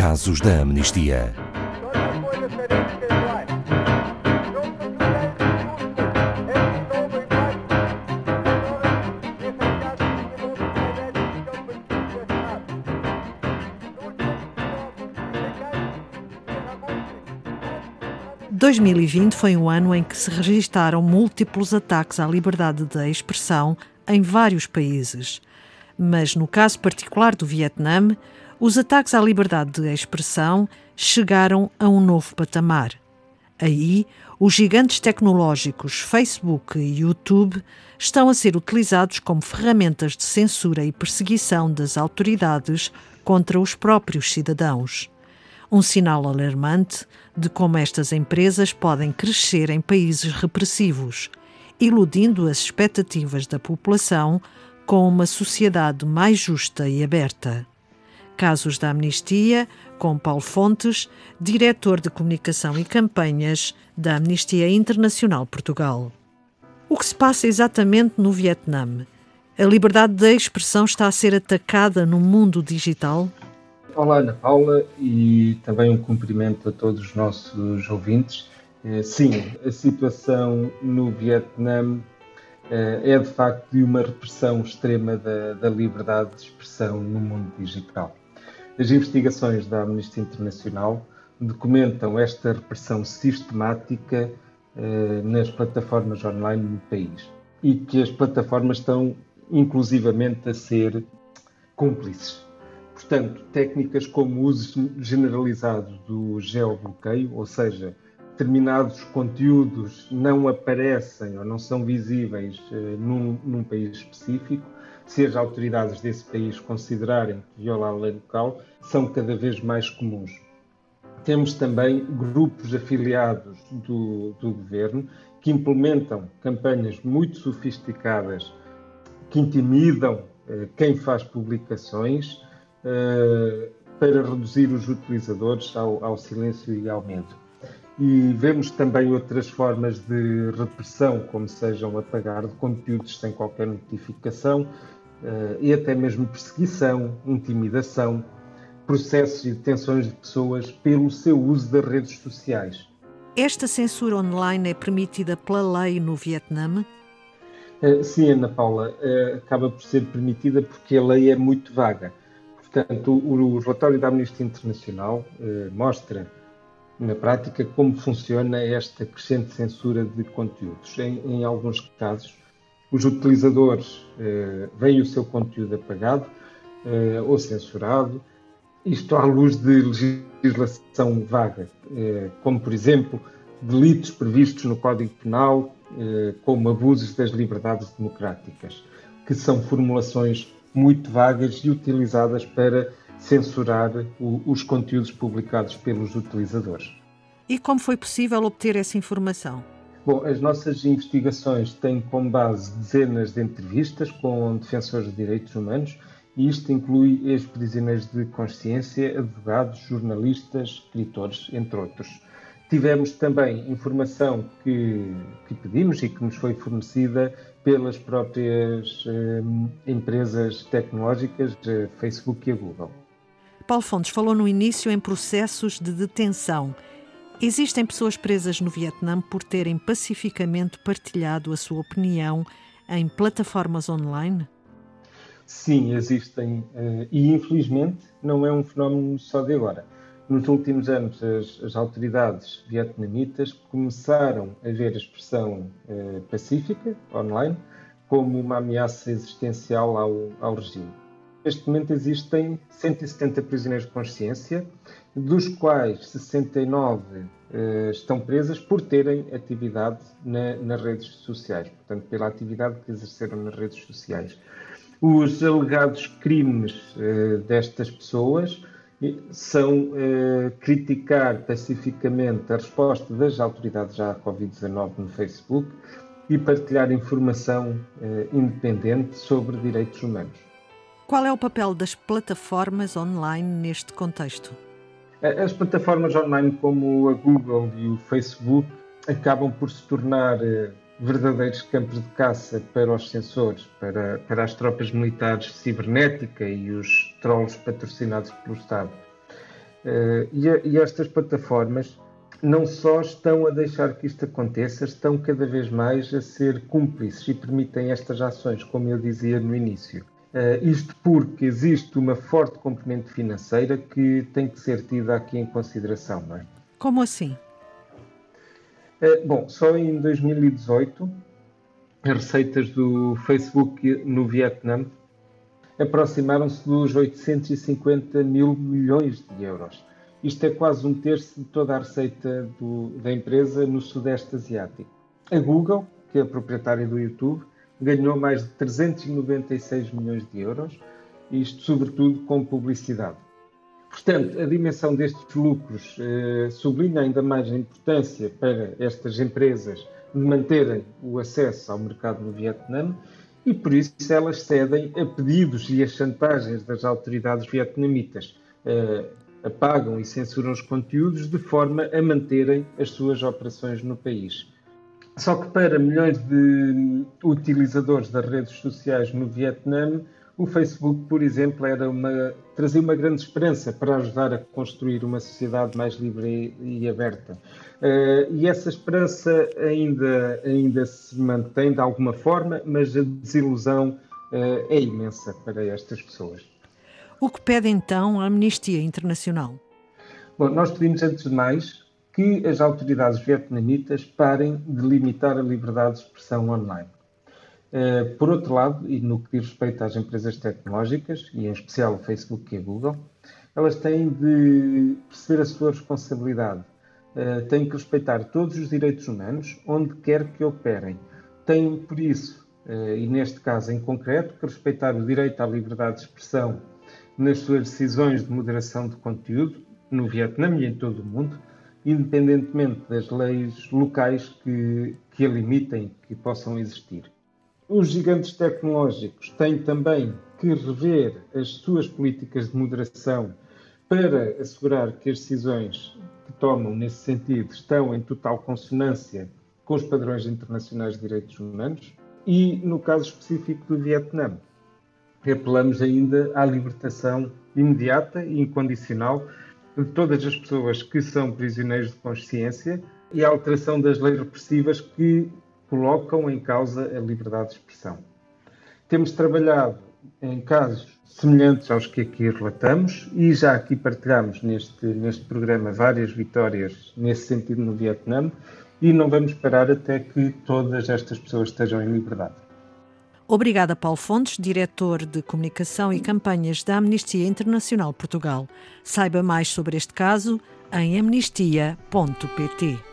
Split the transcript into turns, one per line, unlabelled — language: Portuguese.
Casos da Amnistia.
Dois mil e vinte foi um ano em que se registaram múltiplos ataques à liberdade de expressão em vários países. Mas no caso particular do Vietnã, os ataques à liberdade de expressão chegaram a um novo patamar. Aí, os gigantes tecnológicos Facebook e YouTube estão a ser utilizados como ferramentas de censura e perseguição das autoridades contra os próprios cidadãos. Um sinal alarmante de como estas empresas podem crescer em países repressivos, iludindo as expectativas da população com uma sociedade mais justa e aberta. Casos da Amnistia, com Paulo Fontes, diretor de comunicação e campanhas da Amnistia Internacional Portugal. O que se passa exatamente no Vietnã? A liberdade de expressão está a ser atacada no mundo digital?
Olá, Ana Paula, e também um cumprimento a todos os nossos ouvintes. Eh, sim, a situação no Vietnã eh, é de facto de uma repressão extrema da, da liberdade de expressão no mundo digital. As investigações da Amnistia Internacional documentam esta repressão sistemática eh, nas plataformas online no país e que as plataformas estão inclusivamente a ser cúmplices. Portanto, técnicas como o uso generalizado do geobloqueio, ou seja, determinados conteúdos não aparecem ou não são visíveis eh, num, num, país específico, se as autoridades desse país considerarem que viola a lei local, são cada vez mais comuns. Temos também grupos afiliados do, do governo que implementam campanhas muito sofisticadas que intimidam eh, quem faz publicações uh, para reduzir os utilizadores ao, ao, silêncio e ao medo. E vemos também outras formas de repressão, como sejam apagar de conteúdos sem qualquer notificação e até mesmo perseguição, intimidação, processos e detenções de pessoas pelo seu uso das redes sociais.
Esta censura online é permitida pela lei no Vietnã?
Uh, sim, Ana Paula, uh, acaba por ser permitida porque a lei é muito vaga. Portanto, o, relatório da Amnistia Internacional eh, mostra, na prática, como funciona esta crescente censura de conteúdos. Em, em alguns casos, os utilizadores eh, veem o seu conteúdo apagado eh, ou censurado, isto à luz de legislação vaga, eh, como, por exemplo, delitos previstos no Código Penal, como abusos das liberdades democráticas, que são formulações muito vagas e utilizadas para censurar o, os conteúdos publicados pelos utilizadores.
E como foi possível obter essa informação?
Bom, as nossas investigações têm como base dezenas de entrevistas com defensores de direitos humanos e isto inclui ex-prisioneiros de consciência, advogados, jornalistas, escritores, entre outros. Tivemos também informação que, que pedimos e que nos foi fornecida pelas próprias eh, empresas tecnológicas, eh, Facebook e a Google.
Paulo Fontes falou no início em processos de detenção. Existem pessoas presas no Vietnã por terem pacificamente partilhado a sua opinião em plataformas online?
Sim, existem. Eh, e infelizmente não é um fenómeno só de agora. Nos últimos anos, as, as autoridades vietnamitas começaram a ver a expressão eh, pacífica online como uma ameaça existencial ao, ao regime. Neste momento existem 170 prisioneiros de consciência, dos quais 69 eh, estão presas por terem atividade na, nas redes sociais, portanto, pela atividade que exerceram nas redes sociais. Os alegados crimes eh, destas pessoas são eh, criticar pacificamente a resposta das autoridades à Covid-19 no Facebook e partilhar informação independente sobre direitos humanos.
Qual é o papel das plataformas online neste contexto?
As plataformas online como a Google e o Facebook acabam por se tornar eh, verdadeiros campos de caça para os sensores, para, para as tropas militares cibernética e os trolls patrocinados pelo Estado. E, e estas plataformas não só estão a deixar que isto aconteça, estão cada vez mais a ser cúmplices e permitem estas ações, como eu dizia no início. Uh, isto porque existe uma forte componente financeira que tem que ser tida aqui em consideração, não é?
Como assim?
Uh, bom, só em 2018 as receitas do Facebook no Vietnã aproximaram-se dos 850 mil milhões de euros. Isto é quase um terço de toda a receita do, da empresa no Sudeste Asiático. A Google, que é a proprietária do YouTube, ganhou mais de 396 milhões de euros, isto sobretudo com publicidade. Portanto, a dimensão destes lucros eh, sublinha ainda mais a importância para estas empresas de manterem o acesso ao mercado no Vietnã e por isso elas cedem a pedidos e a chantagens das autoridades vietnamitas. Eh, apagam e censuram os conteúdos de forma a manterem as suas operações no país. Só que para milhões de utilizadores das redes sociais no Vietnã, o Facebook, por exemplo, era uma, trazia uma grande esperança para ajudar a construir uma sociedade mais livre e, aberta. Uh, e essa esperança ainda, ainda se mantém de alguma forma, mas a desilusão uh, é imensa para estas pessoas.
O que pede então a Amnistia Internacional?
Bom, nós pedimos, antes de mais, que as autoridades vietnamitas parem de limitar a liberdade de expressão online. Eh, por outro lado, e no que diz respeito às empresas tecnológicas, e em especial o Facebook e a Google, elas têm de perceber a sua responsabilidade. Eh, têm que respeitar todos os direitos humanos, onde quer que operem. Têm, por isso, eh, e neste caso em concreto, que respeitar o direito à liberdade de expressão nas suas decisões de moderação de conteúdo no Vietnã e em todo o mundo, independentemente das leis locais que, que a limitem, que possam existir. Os gigantes tecnológicos têm também que rever as suas políticas de moderação para assegurar que as decisões que tomam nesse sentido estão em total consonância com os padrões internacionais de direitos humanos e, no caso específico do Vietnã, apelamos ainda à libertação imediata e incondicional de todas as pessoas que são prisioneiros de consciência e à alteração das leis repressivas que colocam em causa a liberdade de expressão. Temos trabalhado em casos semelhantes aos que aqui relatamos e já aqui partilhamos neste, neste programa várias vitórias nesse sentido no Vietnã e não vamos parar até que todas estas pessoas estejam em liberdade.
Obrigada, Paulo Fontes, diretor de Comunicação e Campanhas da Amnistia Internacional Portugal. Saiba mais sobre este caso em amnistia.pt.